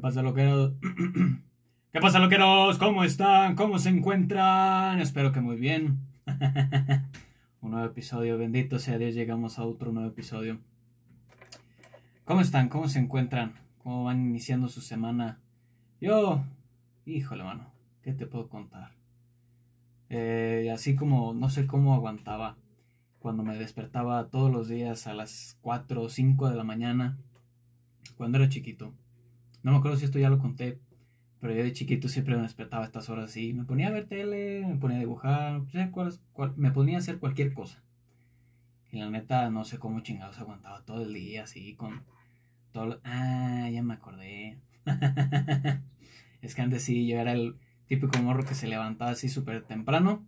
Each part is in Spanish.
¿Qué pasa, loqueros? ¿Qué pasa, loqueros? ¿Cómo están? ¿Cómo se encuentran? Espero que muy bien. Un nuevo episodio, bendito sea Dios, llegamos a otro nuevo episodio. ¿Cómo están? ¿Cómo se encuentran? ¿Cómo van iniciando su semana? Yo, híjole, mano, ¿qué te puedo contar? Eh, así como no sé cómo aguantaba cuando me despertaba todos los días a las 4 o 5 de la mañana cuando era chiquito. No me acuerdo si esto ya lo conté, pero yo de chiquito siempre me despertaba estas horas así. Me ponía a ver tele, me ponía a dibujar, me ponía a hacer cualquier cosa. Y la neta, no sé cómo chingados aguantaba todo el día así con todo. Ah, ya me acordé. es que antes sí, yo era el típico morro que se levantaba así súper temprano,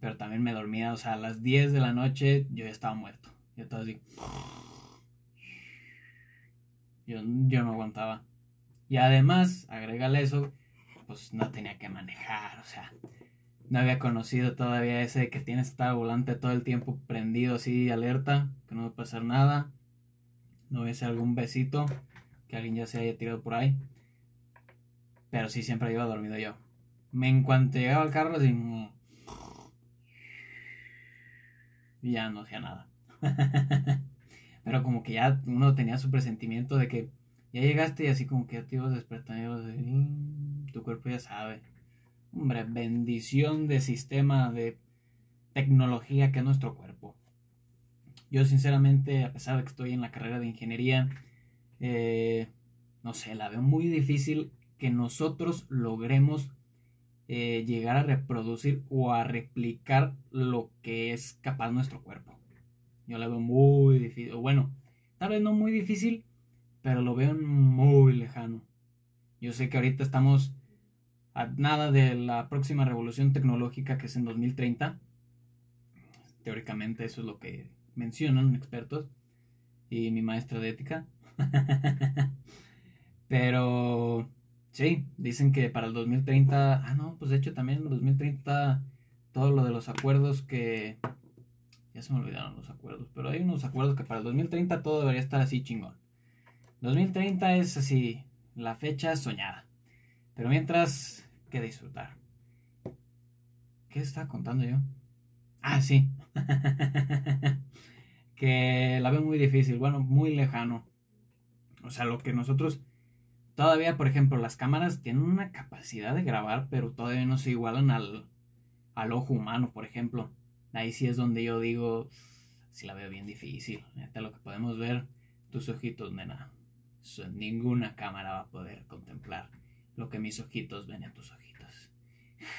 pero también me dormía, o sea, a las 10 de la noche yo ya estaba muerto. Yo estaba así. Yo, no aguantaba. Y además, agrégale eso, pues no tenía que manejar, o sea, no había conocido todavía ese de que tienes que estar volante todo el tiempo prendido así, alerta, que no va a pasar nada. No hacer algún besito, que alguien ya se haya tirado por ahí. Pero sí, siempre iba dormido yo. Me en cuanto llegaba al carro, así. Ya no hacía nada. Pero como que ya uno tenía su presentimiento de que ya llegaste y así como que ya te despertando mm, tu cuerpo ya sabe. Hombre, bendición de sistema de tecnología que es nuestro cuerpo. Yo sinceramente, a pesar de que estoy en la carrera de ingeniería, eh, no sé, la veo muy difícil que nosotros logremos eh, llegar a reproducir o a replicar lo que es capaz nuestro cuerpo. Yo la veo muy difícil. Bueno, tal vez no muy difícil, pero lo veo muy lejano. Yo sé que ahorita estamos a nada de la próxima revolución tecnológica que es en 2030. Teóricamente eso es lo que mencionan expertos y mi maestra de ética. pero sí, dicen que para el 2030, ah no, pues de hecho también en el 2030 todo lo de los acuerdos que ya se me olvidaron los acuerdos. Pero hay unos acuerdos que para el 2030 todo debería estar así chingón. 2030 es así, la fecha soñada. Pero mientras, que disfrutar. ¿Qué estaba contando yo? Ah, sí. que la veo muy difícil, bueno, muy lejano. O sea, lo que nosotros todavía, por ejemplo, las cámaras tienen una capacidad de grabar, pero todavía no se igualan al, al ojo humano, por ejemplo. Ahí sí es donde yo digo, si la veo bien difícil. Neta, lo que podemos ver, tus ojitos, nena. Ninguna cámara va a poder contemplar lo que mis ojitos ven en tus ojitos.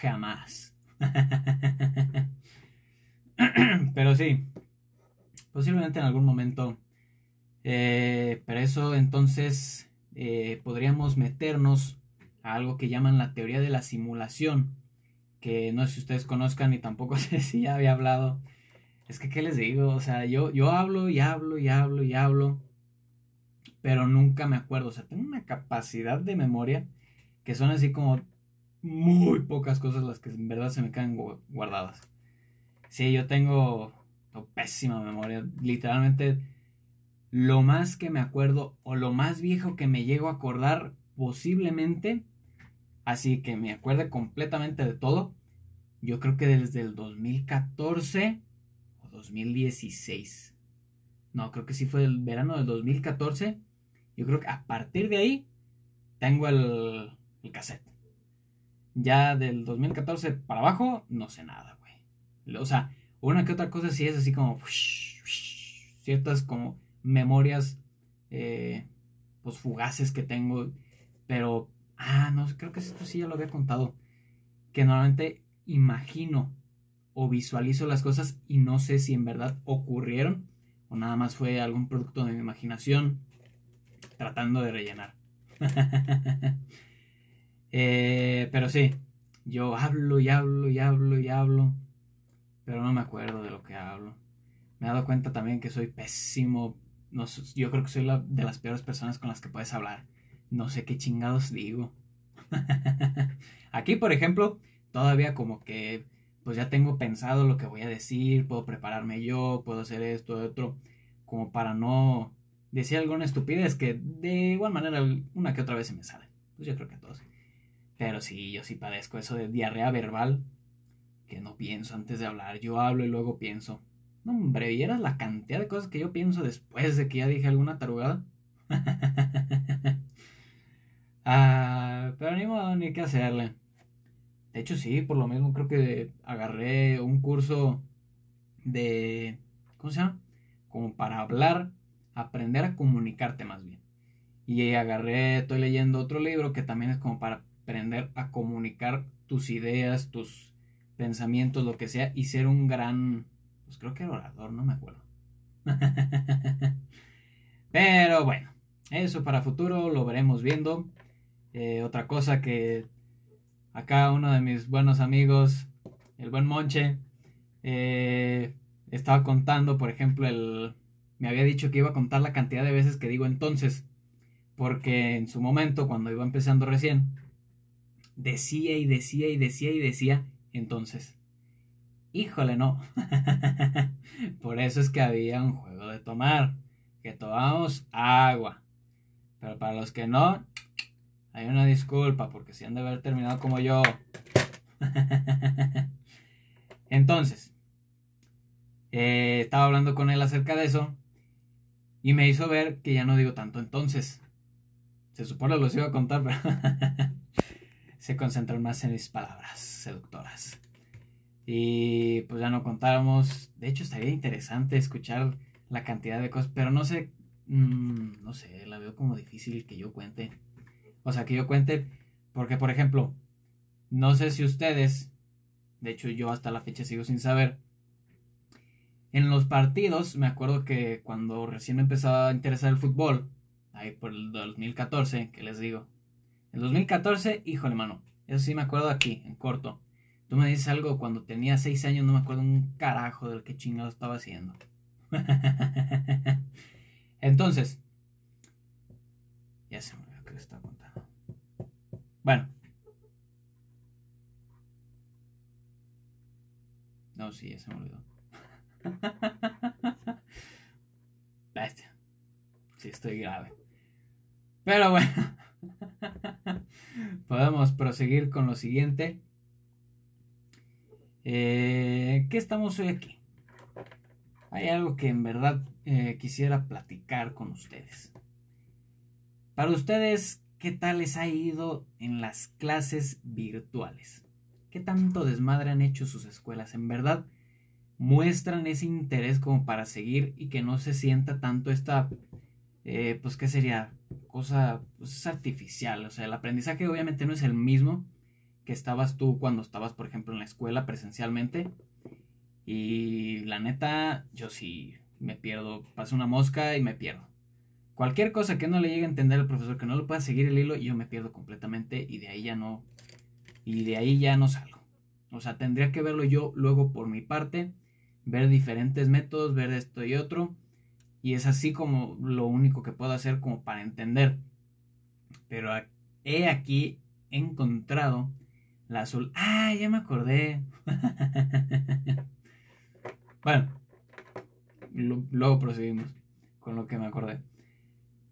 Jamás. Pero sí, posiblemente en algún momento. Eh, pero eso entonces eh, podríamos meternos a algo que llaman la teoría de la simulación que no sé si ustedes conozcan y tampoco sé si ya había hablado. Es que, ¿qué les digo? O sea, yo, yo hablo y hablo y hablo y hablo, pero nunca me acuerdo. O sea, tengo una capacidad de memoria que son así como muy pocas cosas las que en verdad se me quedan guardadas. Sí, yo tengo pésima memoria. Literalmente, lo más que me acuerdo o lo más viejo que me llego a acordar posiblemente Así que me acuerdo completamente de todo. Yo creo que desde el 2014 o 2016. No, creo que sí fue el verano del 2014. Yo creo que a partir de ahí tengo el, el cassette. Ya del 2014 para abajo, no sé nada, güey. O sea, una que otra cosa sí es así como ciertas como memorias eh, pues fugaces que tengo, pero Ah, no, creo que esto sí ya lo había contado. Que normalmente imagino o visualizo las cosas y no sé si en verdad ocurrieron o nada más fue algún producto de mi imaginación tratando de rellenar. Eh, pero sí, yo hablo y hablo y hablo y hablo, pero no me acuerdo de lo que hablo. Me he dado cuenta también que soy pésimo. No, yo creo que soy de las peores personas con las que puedes hablar no sé qué chingados digo. Aquí, por ejemplo, todavía como que pues ya tengo pensado lo que voy a decir, puedo prepararme yo, puedo hacer esto, otro, como para no decir alguna estupidez que de igual manera una que otra vez se me sale. Pues yo creo que a todos. Pero sí, yo sí padezco eso de diarrea verbal, que no pienso antes de hablar. Yo hablo y luego pienso. No, hombre, ¿vieras la cantidad de cosas que yo pienso después de que ya dije alguna tarugada? ah, pero ni modo, ni qué hacerle. De hecho, sí, por lo mismo creo que agarré un curso de. ¿Cómo se llama? Como para hablar, aprender a comunicarte más bien. Y agarré, estoy leyendo otro libro que también es como para aprender a comunicar tus ideas, tus pensamientos, lo que sea, y ser un gran, pues creo que era orador, no me acuerdo. Pero bueno, eso para futuro lo veremos viendo. Eh, otra cosa que acá uno de mis buenos amigos, el buen Monche, eh, estaba contando, por ejemplo, el, me había dicho que iba a contar la cantidad de veces que digo entonces, porque en su momento, cuando iba empezando recién, decía y decía y decía y decía, entonces, híjole, no. Por eso es que había un juego de tomar, que tomamos agua. Pero para los que no, hay una disculpa, porque si han de haber terminado como yo. Entonces, eh, estaba hablando con él acerca de eso y me hizo ver que ya no digo tanto entonces. Se supone que los iba a contar, pero se concentran más en mis palabras seductoras. Y pues ya no contáramos. De hecho, estaría interesante escuchar la cantidad de cosas, pero no sé, mm, no sé, la veo como difícil que yo cuente. O sea, que yo cuente, porque por ejemplo, no sé si ustedes, de hecho yo hasta la fecha sigo sin saber, en los partidos, me acuerdo que cuando recién me empezaba a interesar el fútbol, ahí por el 2014, que les digo, el 2014, híjole, mano. Eso sí me acuerdo aquí, en corto. Tú me dices algo cuando tenía 6 años, no me acuerdo un carajo del que chingado estaba haciendo. Entonces, ya se me olvidó que estaba contando. Bueno. No, sí, ya se me olvidó. Bestia. Sí, estoy grave. Pero bueno. Podemos proseguir con lo siguiente. Eh, ¿Qué estamos hoy aquí? Hay algo que en verdad eh, quisiera platicar con ustedes. Para ustedes, ¿qué tal les ha ido en las clases virtuales? ¿Qué tanto desmadre han hecho sus escuelas? En verdad, muestran ese interés como para seguir y que no se sienta tanto esta, eh, pues, ¿qué sería? cosa pues, es artificial. O sea, el aprendizaje obviamente no es el mismo que estabas tú cuando estabas, por ejemplo, en la escuela presencialmente. Y la neta, yo sí me pierdo. Paso una mosca y me pierdo. Cualquier cosa que no le llegue a entender al profesor, que no lo pueda seguir el hilo, yo me pierdo completamente y de ahí ya no. Y de ahí ya no salgo. O sea, tendría que verlo yo luego por mi parte, ver diferentes métodos, ver esto y otro y es así como lo único que puedo hacer como para entender. Pero he aquí encontrado la azul. Ah, ya me acordé. bueno, luego proseguimos con lo que me acordé.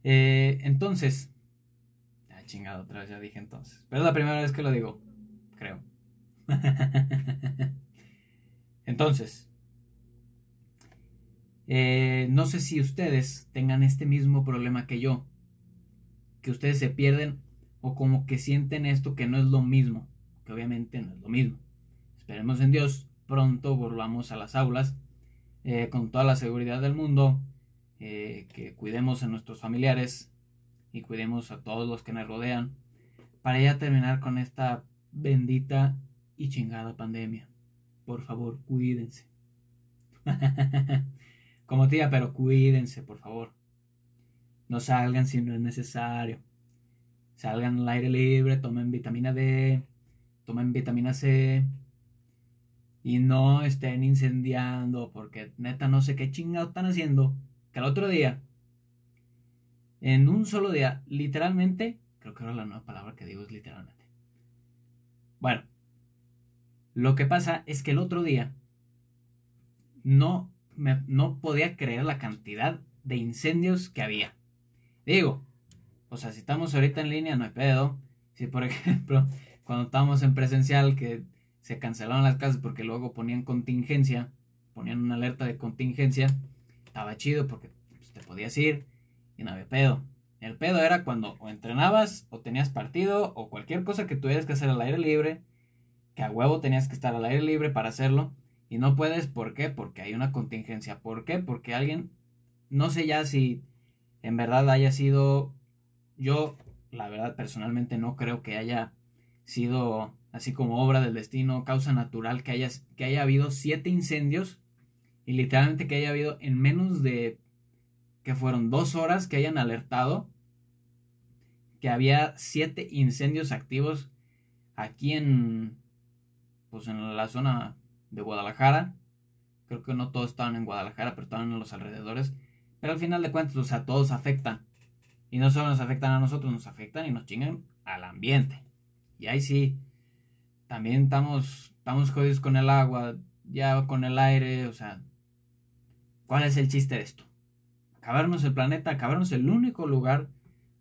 Eh, entonces, ah, chingado, otra vez ya dije entonces. Pero es la primera vez que lo digo, creo. entonces, eh, no sé si ustedes tengan este mismo problema que yo, que ustedes se pierden o como que sienten esto que no es lo mismo, que obviamente no es lo mismo. Esperemos en Dios, pronto volvamos a las aulas eh, con toda la seguridad del mundo, eh, que cuidemos a nuestros familiares y cuidemos a todos los que nos rodean, para ya terminar con esta bendita y chingada pandemia. Por favor, cuídense. Como tía, pero cuídense, por favor. No salgan si no es necesario. Salgan al aire libre, tomen vitamina D, tomen vitamina C. Y no estén incendiando, porque neta no sé qué chingados están haciendo. Que el otro día, en un solo día, literalmente, creo que ahora la nueva palabra que digo es literalmente. Bueno, lo que pasa es que el otro día no no podía creer la cantidad de incendios que había. Digo, o sea, si estamos ahorita en línea, no hay pedo. Si por ejemplo, cuando estábamos en presencial que se cancelaron las clases porque luego ponían contingencia, ponían una alerta de contingencia, estaba chido porque pues, te podías ir y no había pedo. El pedo era cuando o entrenabas o tenías partido o cualquier cosa que tuvieras que hacer al aire libre, que a huevo tenías que estar al aire libre para hacerlo y no puedes, ¿por qué? Porque hay una contingencia. ¿Por qué? Porque alguien, no sé ya si en verdad haya sido, yo la verdad personalmente no creo que haya sido así como obra del destino, causa natural, que haya, que haya habido siete incendios y literalmente que haya habido en menos de que fueron dos horas que hayan alertado que había siete incendios activos aquí en pues en la zona de Guadalajara creo que no todos estaban en Guadalajara pero estaban en los alrededores pero al final de cuentas o sea todos afectan y no solo nos afectan a nosotros nos afectan y nos chingan al ambiente y ahí sí también estamos estamos jodidos con el agua ya con el aire o sea ¿Cuál es el chiste de esto? Acabarnos el planeta, acabarnos el único lugar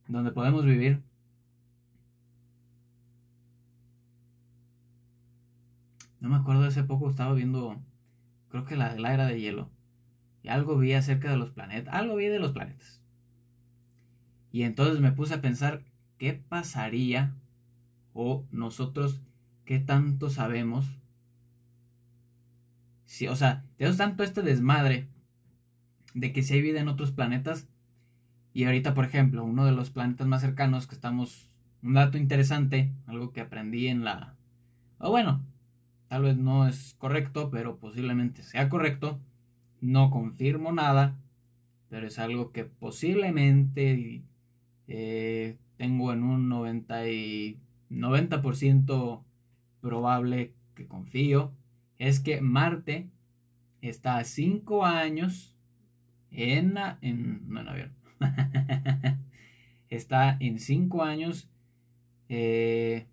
donde podemos vivir. No me acuerdo, hace poco estaba viendo, creo que la, la era de hielo. Y algo vi acerca de los planetas, algo vi de los planetas. Y entonces me puse a pensar, ¿qué pasaría o nosotros qué tanto sabemos? Si, o sea, tenemos tanto este desmadre de que si hay vida en otros planetas. Y ahorita, por ejemplo, uno de los planetas más cercanos que estamos... Un dato interesante, algo que aprendí en la... O bueno, tal vez no es correcto, pero posiblemente sea correcto. No confirmo nada, pero es algo que posiblemente eh, tengo en un 90 y 90% probable que confío. Es que Marte está a 5 años en, en no en avión. Está en 5 años. Eh,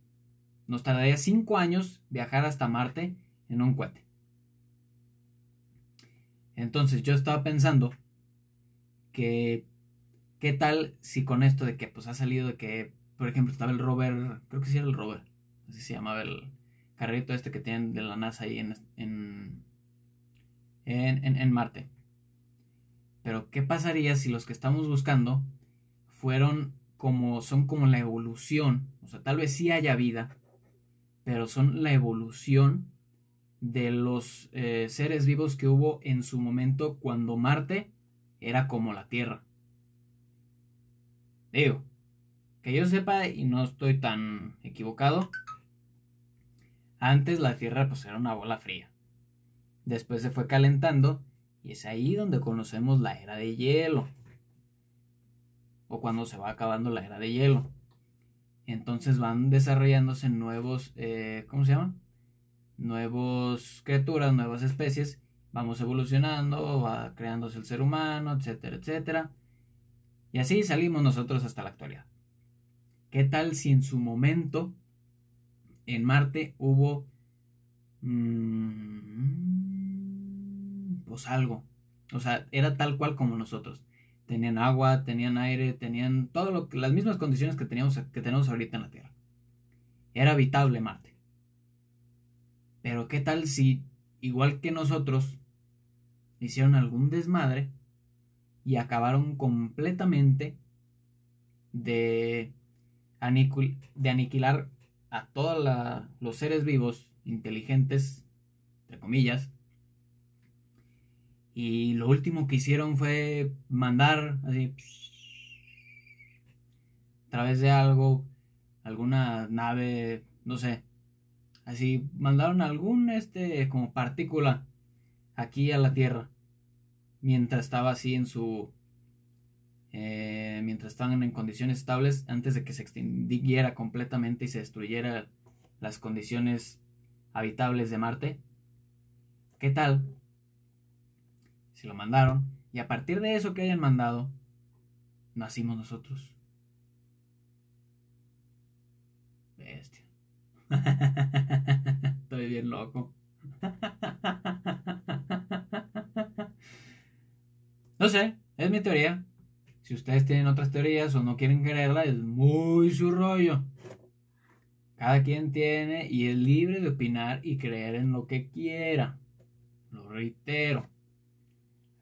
nos tardaría 5 años viajar hasta Marte en un cohete. Entonces yo estaba pensando que qué tal si con esto de que pues ha salido de que, por ejemplo, estaba el rover, creo que sí era el rover, así se llamaba el carrito este que tienen de la NASA ahí en, en, en, en Marte. Pero ¿qué pasaría si los que estamos buscando fueron como son como la evolución, o sea, tal vez sí haya vida, pero son la evolución de los eh, seres vivos que hubo en su momento cuando Marte era como la Tierra. Digo, que yo sepa y no estoy tan equivocado, antes la Tierra pues era una bola fría. Después se fue calentando y es ahí donde conocemos la era de hielo. O cuando se va acabando la era de hielo. Entonces van desarrollándose nuevos, eh, ¿cómo se llama? Nuevos criaturas, nuevas especies. Vamos evolucionando, va creándose el ser humano, etcétera, etcétera. Y así salimos nosotros hasta la actualidad. ¿Qué tal si en su momento en Marte hubo... Mmm, pues algo. O sea, era tal cual como nosotros. Tenían agua, tenían aire, tenían todo lo que, las mismas condiciones que teníamos que tenemos ahorita en la Tierra. Era habitable Marte. Pero qué tal si, igual que nosotros, hicieron algún desmadre y acabaron completamente de, de aniquilar a todos los seres vivos inteligentes, entre comillas, y lo último que hicieron fue mandar así a través de algo, alguna nave, no sé. Así mandaron algún este como partícula aquí a la Tierra. Mientras estaba así en su eh, mientras estaban en condiciones estables antes de que se extinguiera completamente y se destruyera las condiciones habitables de Marte. ¿Qué tal si lo mandaron, y a partir de eso que hayan mandado, nacimos nosotros. Bestia. Estoy bien loco. No sé, es mi teoría. Si ustedes tienen otras teorías o no quieren creerla, es muy su rollo. Cada quien tiene y es libre de opinar y creer en lo que quiera. Lo reitero.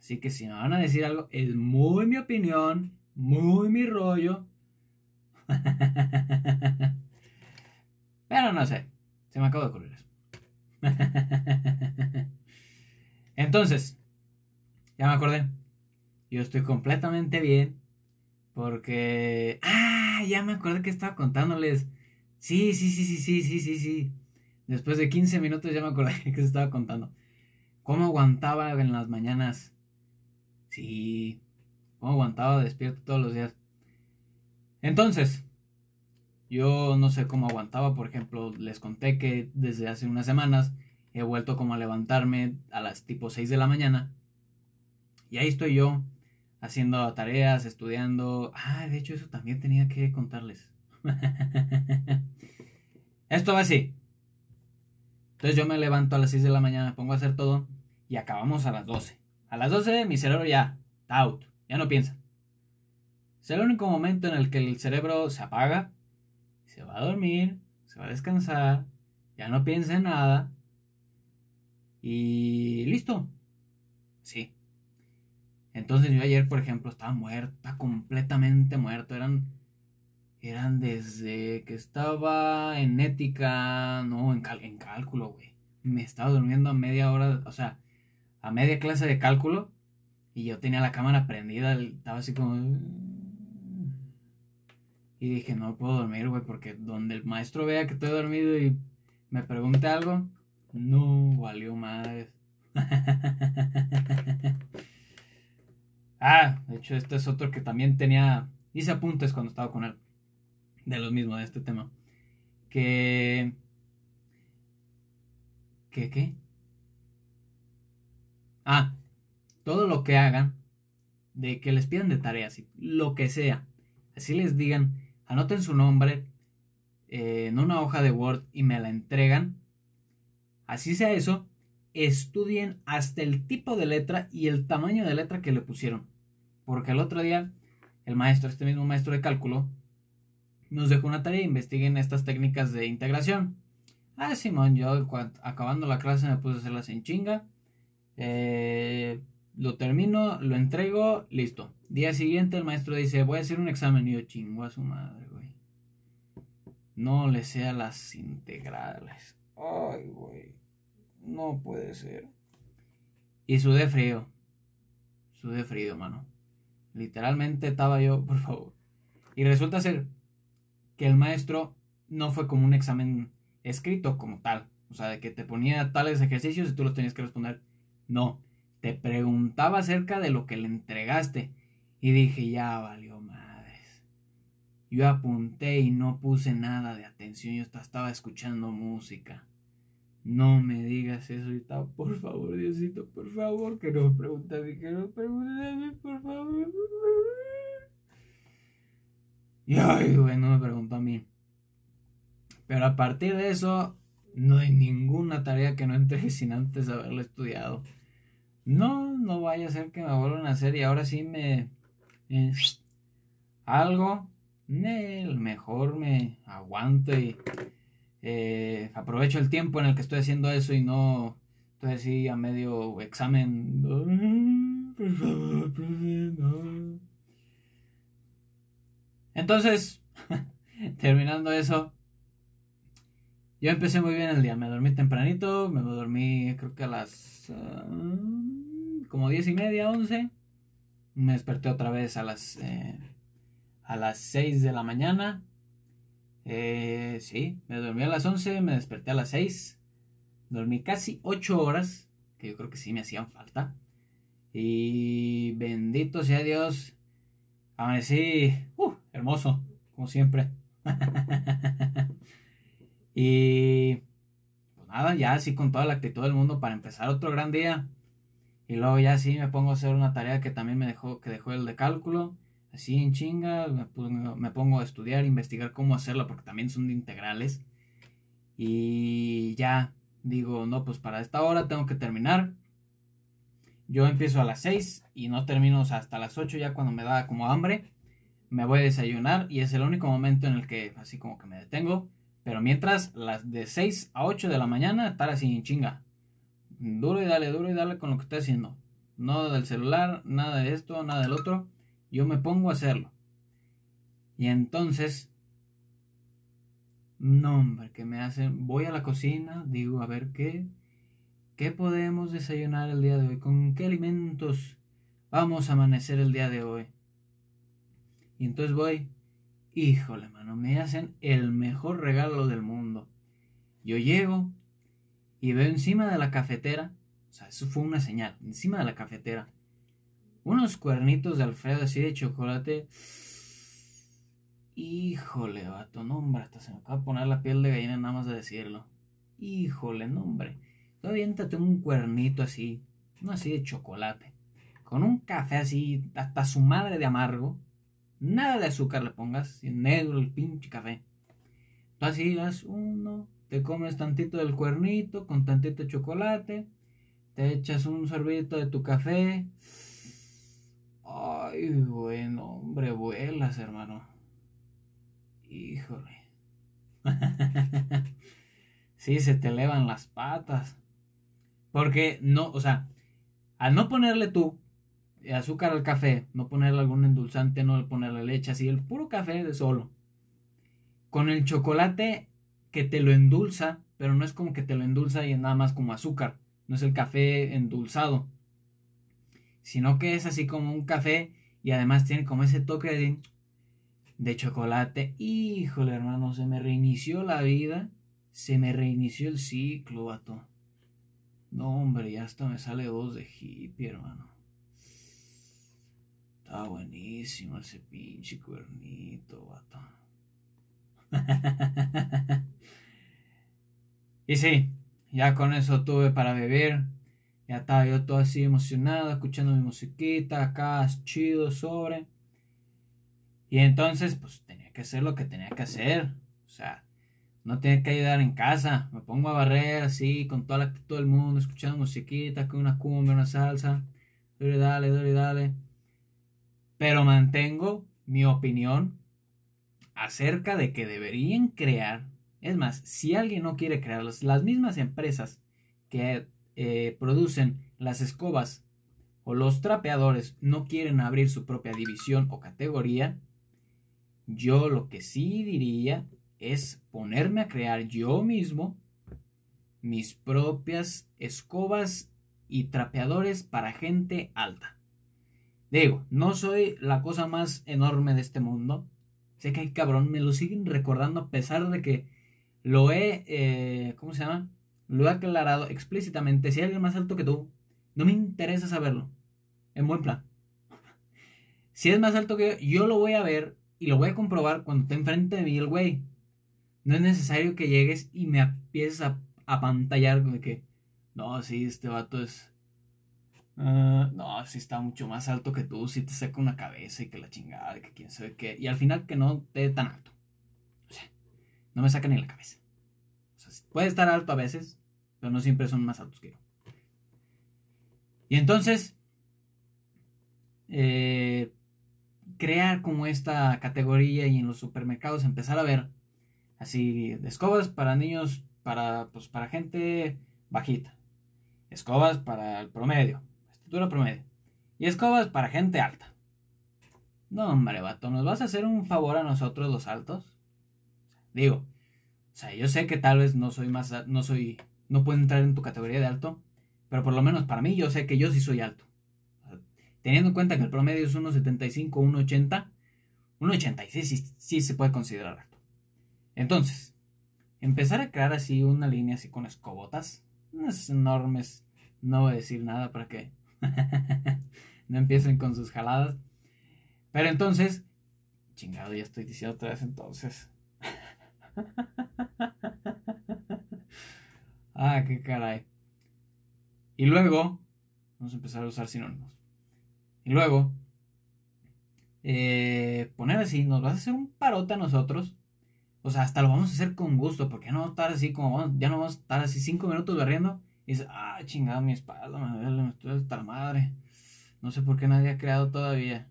Así que si me van a decir algo, es muy mi opinión, muy mi rollo. Pero no sé, se me acaba de ocurrir. Entonces, ya me acordé. Yo estoy completamente bien. Porque. ¡Ah! Ya me acordé que estaba contándoles. Sí, sí, sí, sí, sí, sí, sí, sí. Después de 15 minutos ya me acordé que se estaba contando. ¿Cómo aguantaba en las mañanas? Sí. ¿Cómo aguantaba despierto todos los días? Entonces, yo no sé cómo aguantaba. Por ejemplo, les conté que desde hace unas semanas he vuelto como a levantarme a las tipo 6 de la mañana. Y ahí estoy yo haciendo tareas, estudiando. Ah, de hecho eso también tenía que contarles. Esto va así. Entonces yo me levanto a las 6 de la mañana, pongo a hacer todo y acabamos a las 12. A las 12 mi cerebro ya está out, ya no piensa. Es el único momento en el que el cerebro se apaga, se va a dormir, se va a descansar, ya no piensa en nada y listo. Sí. Entonces yo ayer, por ejemplo, estaba muerta, completamente muerto. Eran, eran desde que estaba en ética, no, en, en cálculo, güey. Me estaba durmiendo a media hora, o sea, a media clase de cálculo. Y yo tenía la cámara prendida, estaba así como... Y dije, no puedo dormir, güey, porque donde el maestro vea que estoy dormido y me pregunte algo, no valió más. ah, de hecho, este es otro que también tenía. Hice apuntes cuando estaba con él. De lo mismo, de este tema. Que. ¿Qué qué? Ah, todo lo que hagan, de que les pidan de tareas, lo que sea, así les digan, anoten su nombre eh, en una hoja de Word y me la entregan, Así sea eso, estudien hasta el tipo de letra y el tamaño de letra que le pusieron. Porque el otro día, el maestro, este mismo maestro de cálculo, nos dejó una tarea, investiguen estas técnicas de integración. Ah, Simón, yo acabando la clase me puse a hacerlas en chinga. Eh, lo termino, lo entrego, listo. Día siguiente el maestro dice, voy a hacer un examen. Y yo chingo a su madre, güey. No le sea las integrales. Ay, güey. No puede ser. Y sudé frío. Sudé frío, mano. Literalmente estaba yo, por favor. Y resulta ser que el maestro no fue como un examen escrito como tal. O sea, de que te ponía tales ejercicios y tú los tenías que responder. No, te preguntaba acerca de lo que le entregaste. Y dije, ya valió madres. Yo apunté y no puse nada de atención. Yo estaba escuchando música. No me digas eso y tal, por favor, Diosito, por favor, que no me pregunte a mí, que no me pregunte a mí, por favor, Y ay, güey, me preguntó a mí. Pero a partir de eso, no hay ninguna tarea que no entregue sin antes haberlo estudiado. No, no vaya a ser que me vuelvan a hacer y ahora sí me... Eh, algo, mejor me aguanto y eh, aprovecho el tiempo en el que estoy haciendo eso y no estoy así a medio examen. Por favor, profe, Entonces, terminando eso, yo empecé muy bien el día. Me dormí tempranito, me dormí creo que a las ah, como diez y media, once. Me desperté otra vez a las eh, a las 6 de la mañana. Eh, sí, me dormí a las 11, me desperté a las 6. Dormí casi 8 horas, que yo creo que sí me hacían falta. Y bendito sea Dios, amanecí, uh, hermoso, como siempre. y pues nada, ya así con toda la actitud del mundo para empezar otro gran día. Y luego ya sí me pongo a hacer una tarea que también me dejó, que dejó el de cálculo así en chinga, me pongo, a estudiar, investigar cómo hacerla porque también son de integrales. Y ya digo, no, pues para esta hora tengo que terminar. Yo empiezo a las 6 y no termino hasta las 8 ya cuando me da como hambre. Me voy a desayunar y es el único momento en el que así como que me detengo, Pero mientras, las de 6 a 8 de la mañana, estar así en chinga. Duro y dale, duro y dale con lo que esté haciendo. No del celular, nada de esto, nada del otro. Yo me pongo a hacerlo. Y entonces, no, hombre, que me hacen. Voy a la cocina, digo, a ver qué. ¿Qué podemos desayunar el día de hoy? ¿Con qué alimentos vamos a amanecer el día de hoy? Y entonces voy, híjole, mano, me hacen el mejor regalo del mundo. Yo llego y veo encima de la cafetera, o sea, eso fue una señal, encima de la cafetera, unos cuernitos de Alfredo así de chocolate. Híjole, vato, no, hombre, hasta se me acaba de poner la piel de gallina nada más de decirlo. Híjole, no, hombre. Todavía tengo un cuernito así, no así de chocolate, con un café así, hasta su madre de amargo. Nada de azúcar le pongas, negro el pinche café. Tú así das uno, te comes tantito del cuernito con tantito chocolate, te echas un sorbito de tu café. Ay, bueno, hombre, vuelas, hermano. Híjole. sí, se te elevan las patas. Porque no, o sea, al no ponerle tú azúcar al café, no ponerle algún endulzante, no ponerle leche, así el puro café de solo. Con el chocolate que te lo endulza, pero no es como que te lo endulza y es nada más como azúcar, no es el café endulzado, sino que es así como un café y además tiene como ese toque de, de chocolate. Híjole, hermano, se me reinició la vida, se me reinició el ciclo, vato. No, hombre, ya hasta me sale voz de hippie, hermano. Está buenísimo ese pinche cuernito, vato. y sí, ya con eso tuve para beber. Ya estaba yo todo así emocionado, escuchando mi musiquita, acá chido, sobre. Y entonces, pues tenía que hacer lo que tenía que hacer. O sea, no tiene que ayudar en casa. Me pongo a barrer así, con toda la actitud del mundo, escuchando musiquita, con una cumbia, una salsa. Dale, dale, dale, dale. Pero mantengo mi opinión acerca de que deberían crear. Es más, si alguien no quiere crearlas, las mismas empresas que eh, producen las escobas o los trapeadores no quieren abrir su propia división o categoría, yo lo que sí diría es ponerme a crear yo mismo mis propias escobas y trapeadores para gente alta. Digo, no soy la cosa más enorme de este mundo. Sé que hay cabrón, me lo siguen recordando a pesar de que lo he, eh, ¿cómo se llama? Lo he aclarado explícitamente. Si hay alguien más alto que tú, no me interesa saberlo. En buen plan. Si es más alto que yo, yo lo voy a ver y lo voy a comprobar cuando esté enfrente de mí el güey. No es necesario que llegues y me empieces a, a pantallar de que, no, sí, este vato es... Uh, no, sí está mucho más alto que tú, sí te saca una cabeza y que la chingada, que quién sabe qué. Y al final que no te tan alto. O sea, no me saca ni la cabeza. O sea, puede estar alto a veces, pero no siempre son más altos que yo. Y entonces, eh, crear como esta categoría y en los supermercados empezar a ver así escobas para niños, para, pues, para gente bajita, escobas para el promedio, estatura promedio, y escobas para gente alta. No, hombre, vato, ¿nos vas a hacer un favor a nosotros los altos? Digo, o sea, yo sé que tal vez no soy más, no soy, no puedo entrar en tu categoría de alto, pero por lo menos para mí yo sé que yo sí soy alto. Teniendo en cuenta que el promedio es 1,75, 1,80, 1,86 sí, sí se puede considerar alto. Entonces, empezar a crear así una línea así con escobotas, enormes, no voy a decir nada para que no empiecen con sus jaladas. Pero entonces, chingado, ya estoy diciendo otra vez entonces. ah, qué caray. Y luego, vamos a empezar a usar sinónimos. Y luego, eh, poner así, nos vas a hacer un parote a nosotros. O sea, hasta lo vamos a hacer con gusto, porque no vamos a estar así como ya no vamos a estar así cinco minutos barriendo. Y dices, ah, chingada mi espalda, me duele, me estoy hasta la madre. No sé por qué nadie ha creado todavía.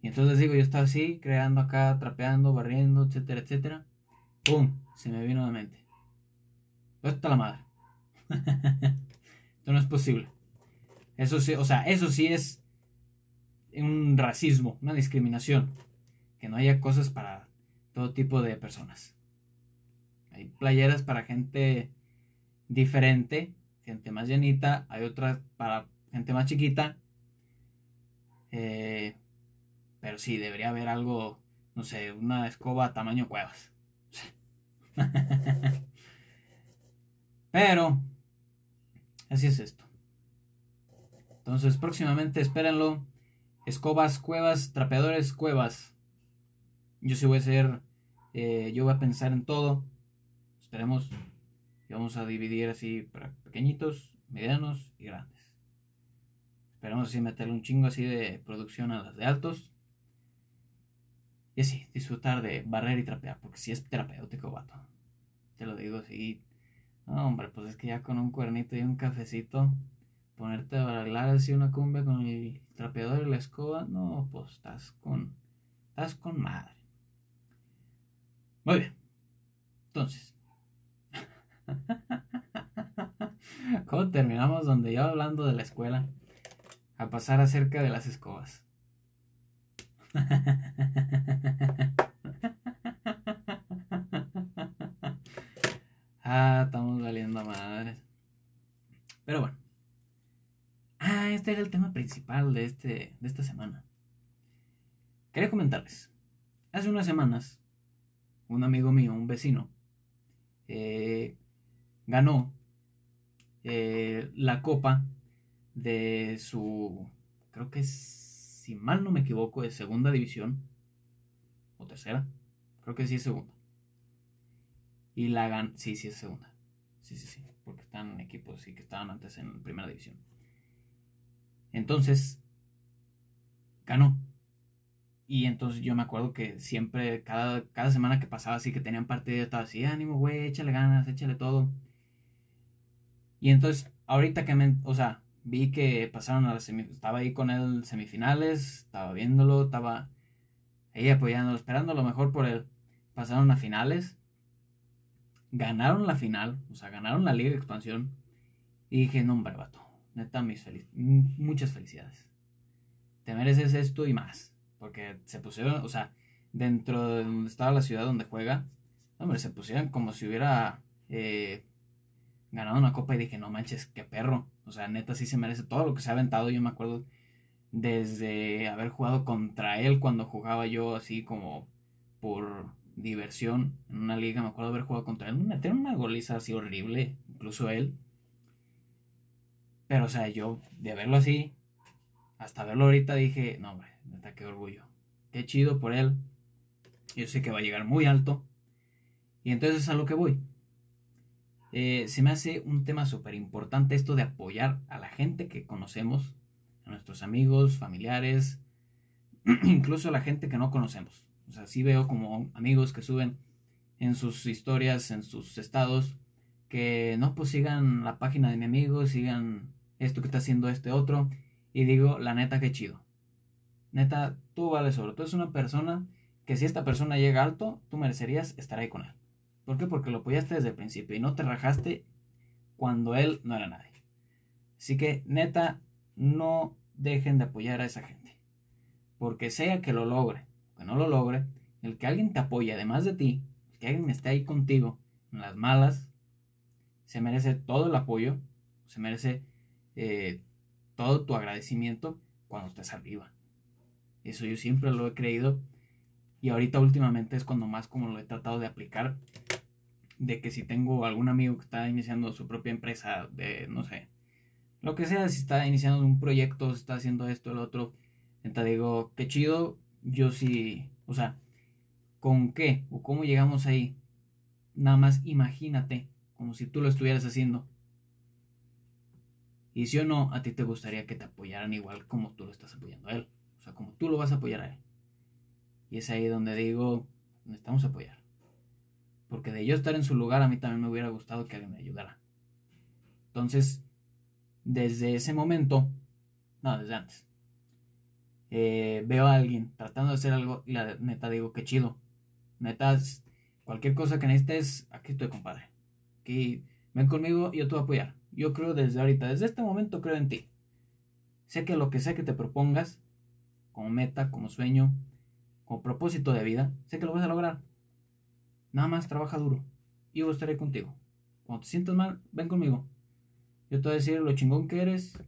Y entonces digo, yo estaba así, creando acá, trapeando, barriendo, etcétera, etcétera. ¡Pum! se me vino la mente. Está la madre. Esto no es posible. Eso sí, o sea, eso sí es un racismo, una discriminación. Que no haya cosas para todo tipo de personas. Hay playeras para gente diferente, gente más llenita, hay otras para gente más chiquita. Eh, pero sí, debería haber algo, no sé, una escoba tamaño cuevas. pero, así es esto. Entonces, próximamente espérenlo. Escobas, cuevas, trapeadores, cuevas. Yo sí voy a ser, eh, yo voy a pensar en todo. Esperemos. Vamos a dividir así para pequeñitos, medianos y grandes. Esperemos así meterle un chingo así de producción a las de altos. Y así, disfrutar de barrer y trapear, porque si es terapéutico, vato. Te lo digo así. No, hombre, pues es que ya con un cuernito y un cafecito, ponerte a bailar así una cumbia con el trapeador y la escoba, no, pues estás con, estás con madre. Muy bien. Entonces, ¿cómo terminamos donde yo hablando de la escuela a pasar acerca de las escobas? ah, estamos valiendo madres. Pero bueno. Ah, este era el tema principal de, este, de esta semana. Quería comentarles. Hace unas semanas, un amigo mío, un vecino, eh, ganó eh, la copa de su, creo que si mal no me equivoco, de segunda división, o tercera, creo que sí es segunda. Y la ganó, sí, sí es segunda. Sí, sí, sí, porque están equipos sí que estaban antes en primera división. Entonces, ganó. Y entonces yo me acuerdo que siempre, cada, cada semana que pasaba así que tenían partido, estaba así, ánimo, güey, échale ganas, échale todo. Y entonces, ahorita que me, o sea, vi que pasaron a las semifinales, estaba ahí con él semifinales, estaba viéndolo, estaba ahí apoyándolo, esperando lo mejor por él. Pasaron a finales, ganaron la final, o sea, ganaron la Liga de Expansión. Y dije, no, hombre, vato, neta, mis feliz muchas felicidades. Te mereces esto y más. Porque se pusieron, o sea, dentro de donde estaba la ciudad donde juega, hombre, se pusieron como si hubiera eh, ganado una copa y dije, no manches, qué perro. O sea, neta sí se merece todo lo que se ha aventado. Yo me acuerdo desde haber jugado contra él cuando jugaba yo así como por diversión en una liga. Me acuerdo haber jugado contra él. Me metieron una goliza así horrible, incluso él. Pero, o sea, yo de verlo así, hasta verlo ahorita dije, no, hombre, neta, qué orgullo. Qué chido por él. Yo sé que va a llegar muy alto. Y entonces es a lo que voy. Eh, se me hace un tema súper importante esto de apoyar a la gente que conocemos, a nuestros amigos, familiares, incluso a la gente que no conocemos. O sea, sí veo como amigos que suben en sus historias, en sus estados, que no, pues sigan la página de mi amigo, sigan esto que está haciendo este otro, y digo, la neta, qué chido. Neta, tú vales oro. Tú eres una persona que si esta persona llega alto, tú merecerías estar ahí con él. ¿Por qué? Porque lo apoyaste desde el principio y no te rajaste cuando él no era nadie. Así que, neta, no dejen de apoyar a esa gente. Porque sea que lo logre, que no lo logre, el que alguien te apoye además de ti, el que alguien esté ahí contigo en las malas, se merece todo el apoyo, se merece eh, todo tu agradecimiento cuando estés arriba. Eso yo siempre lo he creído y ahorita últimamente es cuando más como lo he tratado de aplicar. De que si tengo algún amigo que está iniciando su propia empresa de, no sé, lo que sea, si está iniciando un proyecto, si está haciendo esto, el otro, entonces digo, qué chido, yo sí, o sea, ¿con qué o cómo llegamos ahí? Nada más imagínate, como si tú lo estuvieras haciendo. Y si o no, a ti te gustaría que te apoyaran igual como tú lo estás apoyando a él. O sea, como tú lo vas a apoyar a él. Y es ahí donde digo, necesitamos apoyar. Porque de yo estar en su lugar, a mí también me hubiera gustado que alguien me ayudara. Entonces, desde ese momento, no, desde antes, eh, veo a alguien tratando de hacer algo y la neta digo, qué chido. Neta, cualquier cosa que necesites, aquí estoy, compadre. Aquí, ven conmigo y yo te voy a apoyar. Yo creo desde ahorita, desde este momento creo en ti. Sé que lo que sea que te propongas, como meta, como sueño, como propósito de vida, sé que lo vas a lograr. Nada más trabaja duro y yo estaré contigo. Cuando te sientas mal, ven conmigo. Yo te voy a decir lo chingón que eres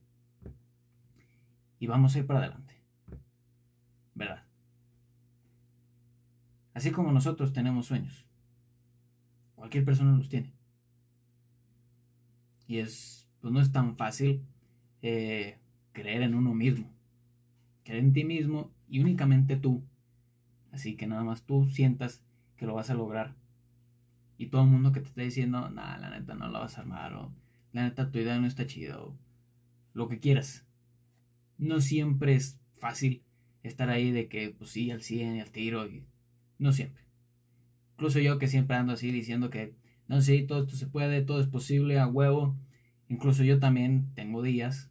y vamos a ir para adelante. ¿Verdad? Así como nosotros tenemos sueños. Cualquier persona los tiene. Y es, pues no es tan fácil eh, creer en uno mismo. Creer en ti mismo y únicamente tú. Así que nada más tú sientas que lo vas a lograr. Y todo el mundo que te está diciendo, nada, la neta no lo vas a armar. O la neta tu idea no está chida. O lo que quieras. No siempre es fácil estar ahí de que, pues sí, al 100 y al tiro. No siempre. Incluso yo que siempre ando así diciendo que, no sé, todo esto se puede, todo es posible, a huevo. Incluso yo también tengo días.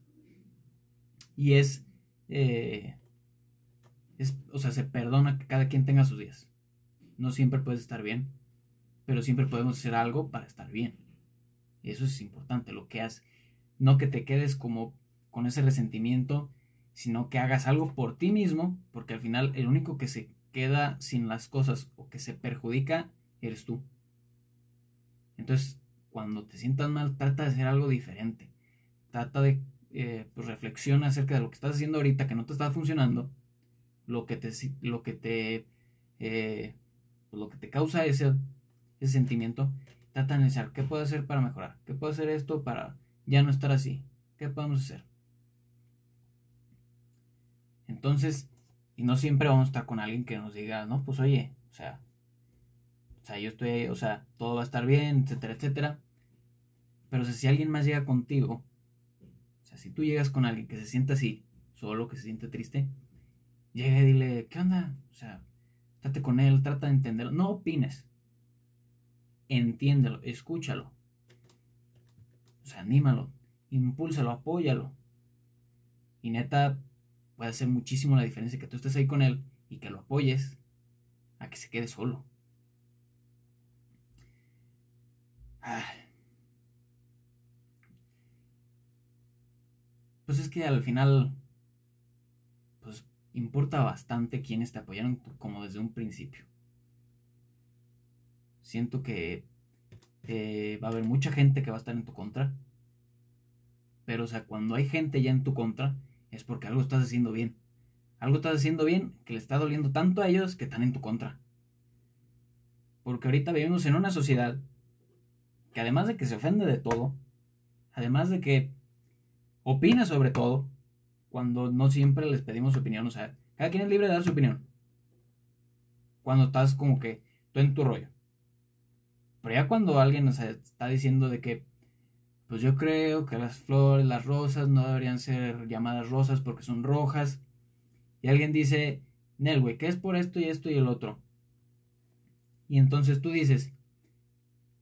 Y es, eh, es, o sea, se perdona que cada quien tenga sus días. No siempre puedes estar bien, pero siempre podemos hacer algo para estar bien. Eso es importante, lo que haces. No que te quedes como con ese resentimiento, sino que hagas algo por ti mismo, porque al final el único que se queda sin las cosas o que se perjudica eres tú. Entonces, cuando te sientas mal, trata de hacer algo diferente. Trata de eh, pues acerca de lo que estás haciendo ahorita que no te está funcionando, lo que te, lo que te, eh, pues lo que te causa ese, sentimiento. Trata de analizar qué puedo hacer para mejorar, qué puedo hacer esto para ya no estar así, qué podemos hacer. Entonces, y no siempre vamos a estar con alguien que nos diga, no, pues oye, o sea, o sea, yo estoy, o sea, todo va a estar bien, etcétera, etcétera. Pero si alguien más llega contigo, o sea, si tú llegas con alguien que se sienta así, solo, que se siente triste, llega y dile, ¿qué onda? O sea, trate con él, trata de entenderlo. No opines. Entiéndelo, escúchalo. O sea, anímalo, impúlsalo, apóyalo. Y neta, puede hacer muchísimo la diferencia que tú estés ahí con él y que lo apoyes a que se quede solo. Pues es que al final, importa bastante quienes te apoyaron como desde un principio. Siento que eh, va a haber mucha gente que va a estar en tu contra. Pero, o sea, cuando hay gente ya en tu contra, es porque algo estás haciendo bien. Algo estás haciendo bien que le está doliendo tanto a ellos que están en tu contra. Porque ahorita vivimos en una sociedad que además de que se ofende de todo, además de que opina sobre todo, cuando no siempre les pedimos opinión, o sea, cada quien es libre de dar su opinión. Cuando estás como que tú en tu rollo. Pero ya cuando alguien nos está diciendo de que pues yo creo que las flores, las rosas no deberían ser llamadas rosas porque son rojas. Y alguien dice, Nel, güey, ¿qué es por esto y esto y el otro? Y entonces tú dices,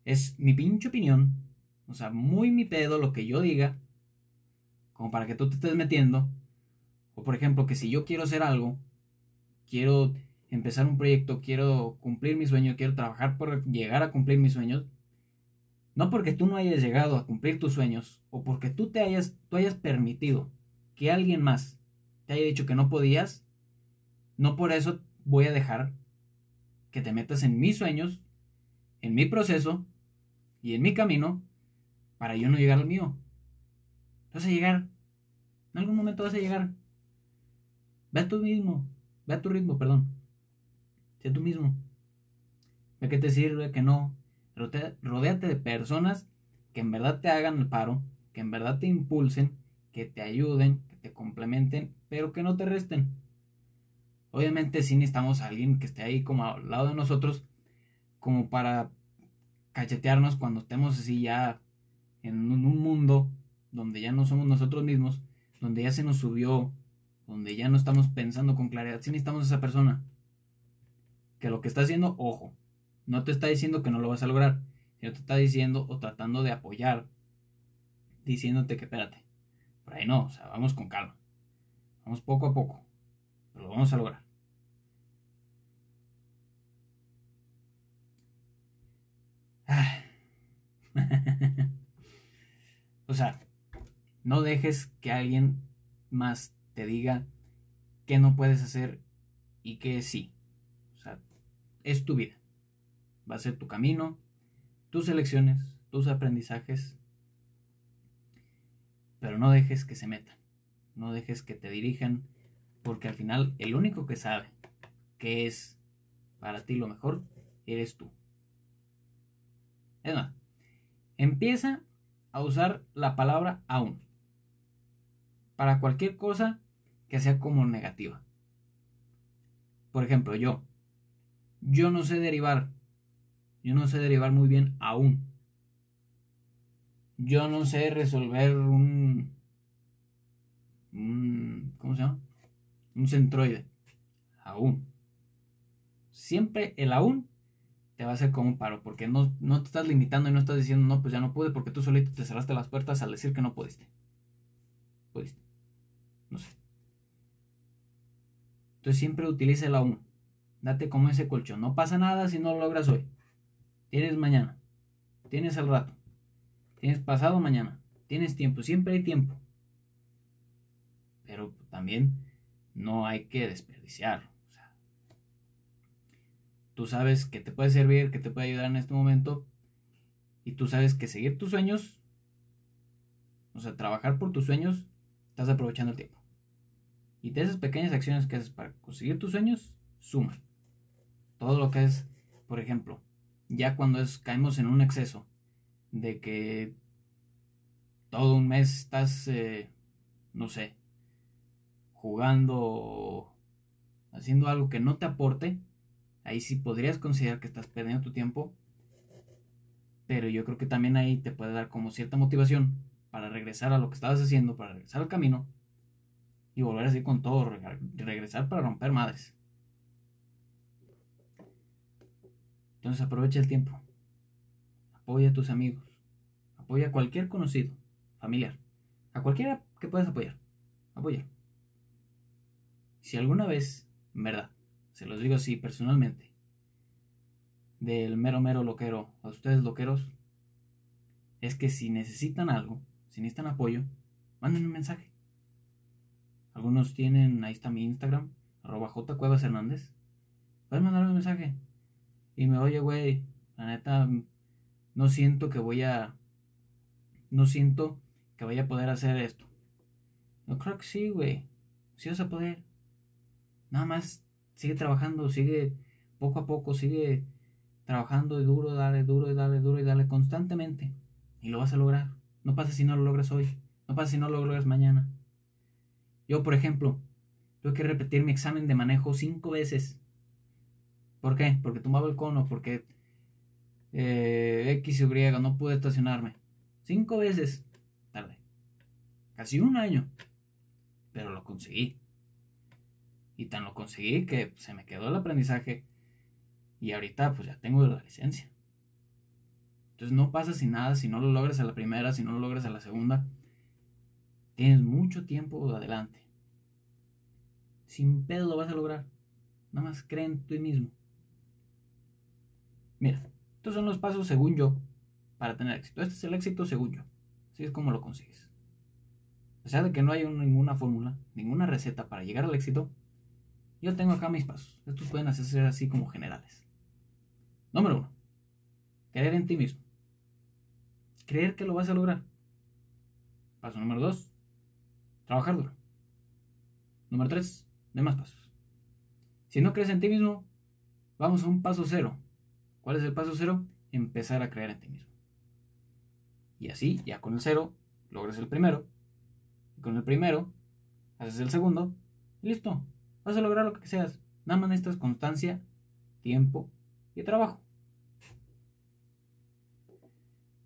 es mi pinche opinión, o sea, muy mi pedo lo que yo diga, como para que tú te estés metiendo. O por ejemplo, que si yo quiero hacer algo, quiero empezar un proyecto, quiero cumplir mi sueño, quiero trabajar por llegar a cumplir mis sueños, no porque tú no hayas llegado a cumplir tus sueños o porque tú te hayas, tú hayas permitido que alguien más te haya dicho que no podías, no por eso voy a dejar que te metas en mis sueños, en mi proceso y en mi camino para yo no llegar al mío. Vas a llegar. En algún momento vas a llegar. Ve a tu mismo. Ve a tu ritmo, perdón. Sé tú mismo. Ve qué te sirve, que no. Rodéate de personas que en verdad te hagan el paro, que en verdad te impulsen, que te ayuden, que te complementen, pero que no te resten. Obviamente sí necesitamos a alguien que esté ahí como al lado de nosotros, como para cachetearnos cuando estemos así ya en un mundo donde ya no somos nosotros mismos, donde ya se nos subió, donde ya no estamos pensando con claridad. Sí necesitamos a esa persona. Que lo que está haciendo, ojo, no te está diciendo que no lo vas a lograr, sino te está diciendo o tratando de apoyar, diciéndote que espérate, por ahí no, o sea, vamos con calma, vamos poco a poco, pero lo vamos a lograr. o sea, no dejes que alguien más te diga qué no puedes hacer y qué sí. O sea, es tu vida. Va a ser tu camino, tus elecciones, tus aprendizajes. Pero no dejes que se metan. No dejes que te dirijan. Porque al final el único que sabe qué es para ti lo mejor eres tú. Es más, empieza a usar la palabra aún para cualquier cosa que sea como negativa. Por ejemplo, yo. Yo no sé derivar. Yo no sé derivar muy bien aún. Yo no sé resolver un... un ¿Cómo se llama? Un centroide. Aún. Siempre el aún te va a hacer como un paro, porque no, no te estás limitando y no estás diciendo, no, pues ya no pude, porque tú solito te cerraste las puertas al decir que no pudiste. Pudiste. No sé. Entonces siempre utiliza el aún. Date como ese colchón. No pasa nada si no lo logras hoy. Tienes mañana. Tienes el rato. Tienes pasado mañana. Tienes tiempo. Siempre hay tiempo. Pero también no hay que desperdiciarlo. tú sabes que te puede servir, que te puede ayudar en este momento. Y tú sabes que seguir tus sueños, o sea, trabajar por tus sueños, estás aprovechando el tiempo. Y de esas pequeñas acciones que haces para conseguir tus sueños, suma. Todo lo que es, por ejemplo, ya cuando es, caemos en un exceso de que todo un mes estás, eh, no sé, jugando haciendo algo que no te aporte, ahí sí podrías considerar que estás perdiendo tu tiempo. Pero yo creo que también ahí te puede dar como cierta motivación para regresar a lo que estabas haciendo, para regresar al camino y volver así con todo, regresar para romper madres. Entonces aprovecha el tiempo. Apoya a tus amigos. Apoya a cualquier conocido, familiar. A cualquiera que puedas apoyar. Apoya. Si alguna vez, en verdad, se los digo así personalmente, del mero mero loquero a ustedes loqueros, es que si necesitan algo, si necesitan apoyo, manden un mensaje. Algunos tienen, ahí está mi Instagram, arroba J Cuevas Hernández. Puedes mandarme un mensaje. Y me oye, güey, la neta, no siento que voy a. No siento que vaya a poder hacer esto. Yo creo que sí, güey. Sí vas a poder. Nada más sigue trabajando, sigue poco a poco, sigue trabajando y duro, dale, duro y dale, duro y dale constantemente. Y lo vas a lograr. No pasa si no lo logras hoy. No pasa si no lo logras mañana. Yo, por ejemplo, tuve que repetir mi examen de manejo cinco veces. ¿Por qué? Porque tomaba el cono, porque eh, X y Y no pude estacionarme. Cinco veces. Tarde. Casi un año. Pero lo conseguí. Y tan lo conseguí que se me quedó el aprendizaje. Y ahorita pues ya tengo la licencia. Entonces no pasa sin nada si no lo logras a la primera, si no lo logras a la segunda. Tienes mucho tiempo adelante. Sin pedo lo vas a lograr. Nada más cree en ti mismo. Mira, estos son los pasos según yo para tener éxito. Este es el éxito según yo. Así es como lo consigues. O sea de que no hay ninguna fórmula, ninguna receta para llegar al éxito, yo tengo acá mis pasos. Estos pueden hacerse así como generales. Número uno. Creer en ti mismo. Creer que lo vas a lograr. Paso número dos. Trabajar duro. Número 3. Demás pasos. Si no crees en ti mismo, vamos a un paso cero. ¿Cuál es el paso cero? Empezar a creer en ti mismo. Y así, ya con el cero, logras el primero. Y con el primero, haces el segundo. Y listo. Vas a lograr lo que seas. Nada más necesitas constancia, tiempo y trabajo.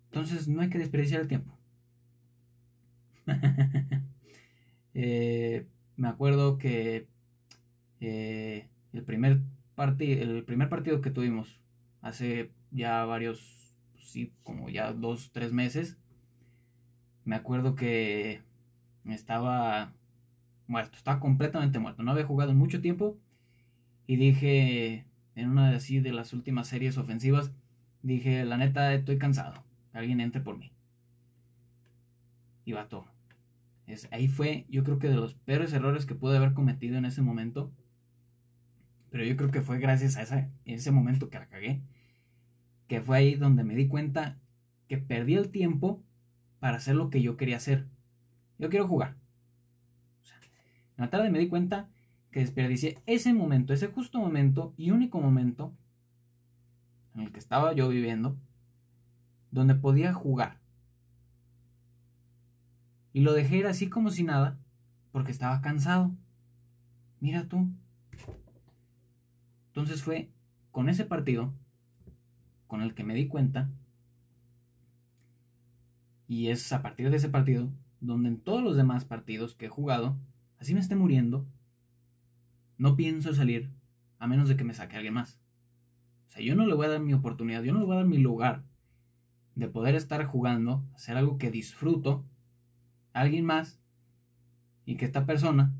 Entonces no hay que desperdiciar el tiempo. Eh, me acuerdo que eh, el, primer el primer partido que tuvimos hace ya varios, sí, como ya dos, tres meses, me acuerdo que estaba muerto, estaba completamente muerto, no había jugado en mucho tiempo y dije en una de así de las últimas series ofensivas, dije, la neta, estoy cansado, alguien entre por mí. Y todo. Es, ahí fue, yo creo que de los peores errores que pude haber cometido en ese momento. Pero yo creo que fue gracias a ese momento que la cagué. Que fue ahí donde me di cuenta que perdí el tiempo para hacer lo que yo quería hacer. Yo quiero jugar. en la tarde me di cuenta que desperdicié ese momento, ese justo momento y único momento en el que estaba yo viviendo, donde podía jugar. Y lo dejé ir así como si nada, porque estaba cansado. Mira tú. Entonces fue con ese partido con el que me di cuenta, y es a partir de ese partido donde en todos los demás partidos que he jugado, así me esté muriendo, no pienso salir a menos de que me saque alguien más. O sea, yo no le voy a dar mi oportunidad, yo no le voy a dar mi lugar de poder estar jugando, hacer algo que disfruto, a alguien más, y que esta persona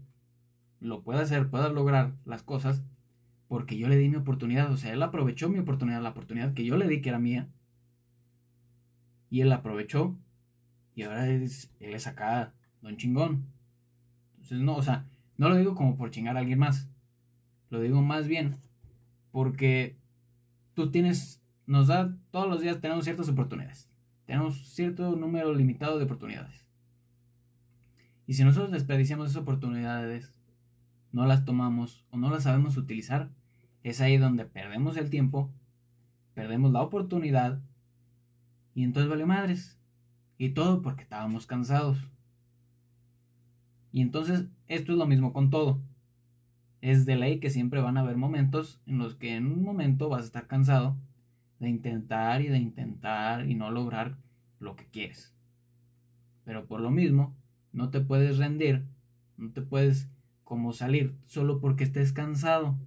lo pueda hacer, pueda lograr las cosas, porque yo le di mi oportunidad. O sea, él aprovechó mi oportunidad, la oportunidad que yo le di que era mía, y él la aprovechó y ahora es, él es acá, don chingón. Entonces, no, o sea, no lo digo como por chingar a alguien más. Lo digo más bien porque tú tienes, nos da, todos los días tenemos ciertas oportunidades. Tenemos cierto número limitado de oportunidades. Y si nosotros desperdiciamos esas oportunidades, no las tomamos o no las sabemos utilizar, es ahí donde perdemos el tiempo, perdemos la oportunidad y entonces vale madres. Y todo porque estábamos cansados. Y entonces esto es lo mismo con todo. Es de ley que siempre van a haber momentos en los que en un momento vas a estar cansado de intentar y de intentar y no lograr lo que quieres. Pero por lo mismo, no te puedes rendir, no te puedes como salir solo porque estés cansado.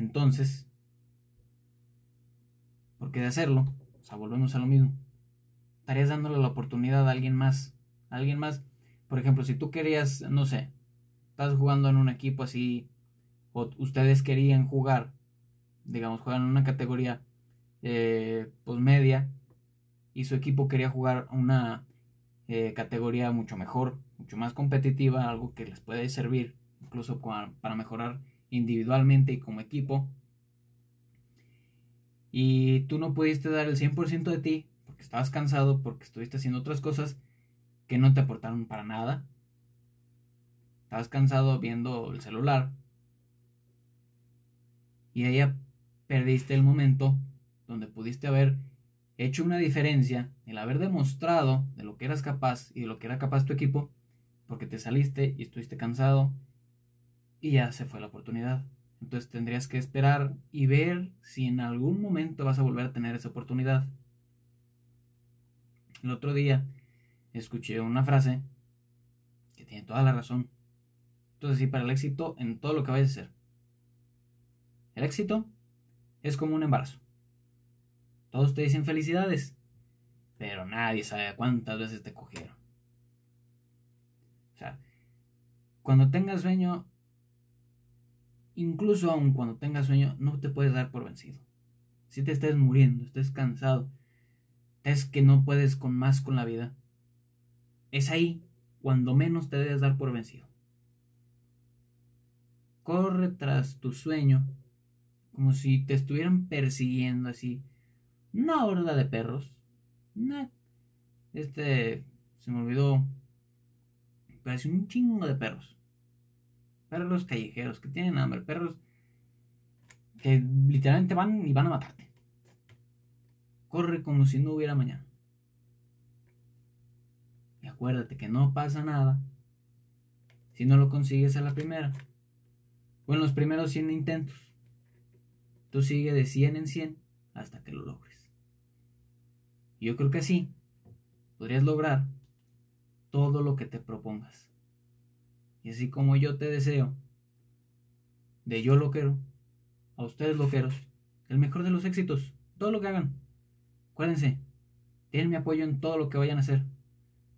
Entonces, ¿por qué de hacerlo? sea, volvemos a lo mismo. Estarías dándole la oportunidad a alguien más. Alguien más. Por ejemplo, si tú querías, no sé, estás jugando en un equipo así, o ustedes querían jugar, digamos, juegan en una categoría eh, pues media, y su equipo quería jugar una eh, categoría mucho mejor, mucho más competitiva, algo que les puede servir incluso para mejorar individualmente y como equipo y tú no pudiste dar el 100% de ti porque estabas cansado, porque estuviste haciendo otras cosas que no te aportaron para nada. Estabas cansado viendo el celular. Y ahí perdiste el momento donde pudiste haber hecho una diferencia, el haber demostrado de lo que eras capaz y de lo que era capaz tu equipo, porque te saliste y estuviste cansado y ya se fue la oportunidad. Entonces tendrías que esperar y ver si en algún momento vas a volver a tener esa oportunidad. El otro día escuché una frase que tiene toda la razón. Entonces, sí, para el éxito en todo lo que vayas a hacer. El éxito es como un embarazo. Todos te dicen felicidades, pero nadie sabe cuántas veces te cogieron. O sea, cuando tengas sueño, incluso aun cuando tengas sueño, no te puedes dar por vencido. Si te estés muriendo, estés cansado, es que no puedes con más con la vida, es ahí cuando menos te debes dar por vencido. Corre tras tu sueño como si te estuvieran persiguiendo así una horda de perros. este se me olvidó. Parece un chingo de perros perros callejeros que tienen hambre, perros que literalmente van y van a matarte. Corre como si no hubiera mañana. Y acuérdate que no pasa nada si no lo consigues a la primera. O en los primeros 100 intentos. Tú sigue de 100 en 100 hasta que lo logres. Yo creo que así podrías lograr todo lo que te propongas. Y así como yo te deseo, de yo lo quiero, a ustedes loqueros, el mejor de los éxitos, todo lo que hagan. Acuérdense, tienen mi apoyo en todo lo que vayan a hacer,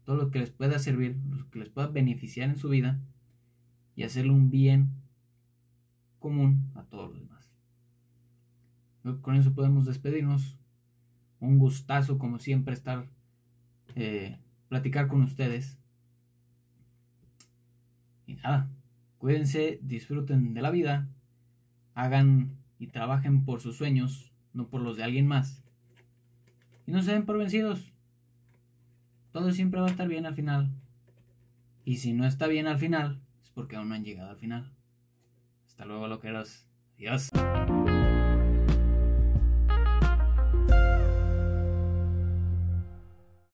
todo lo que les pueda servir, lo que les pueda beneficiar en su vida y hacerle un bien común a todos los demás. Con eso podemos despedirnos. Un gustazo, como siempre, estar, eh, platicar con ustedes. Nada, cuídense, disfruten de la vida, hagan y trabajen por sus sueños, no por los de alguien más. Y no se den por vencidos. Todo siempre va a estar bien al final. Y si no está bien al final, es porque aún no han llegado al final. Hasta luego, loqueros. Adiós.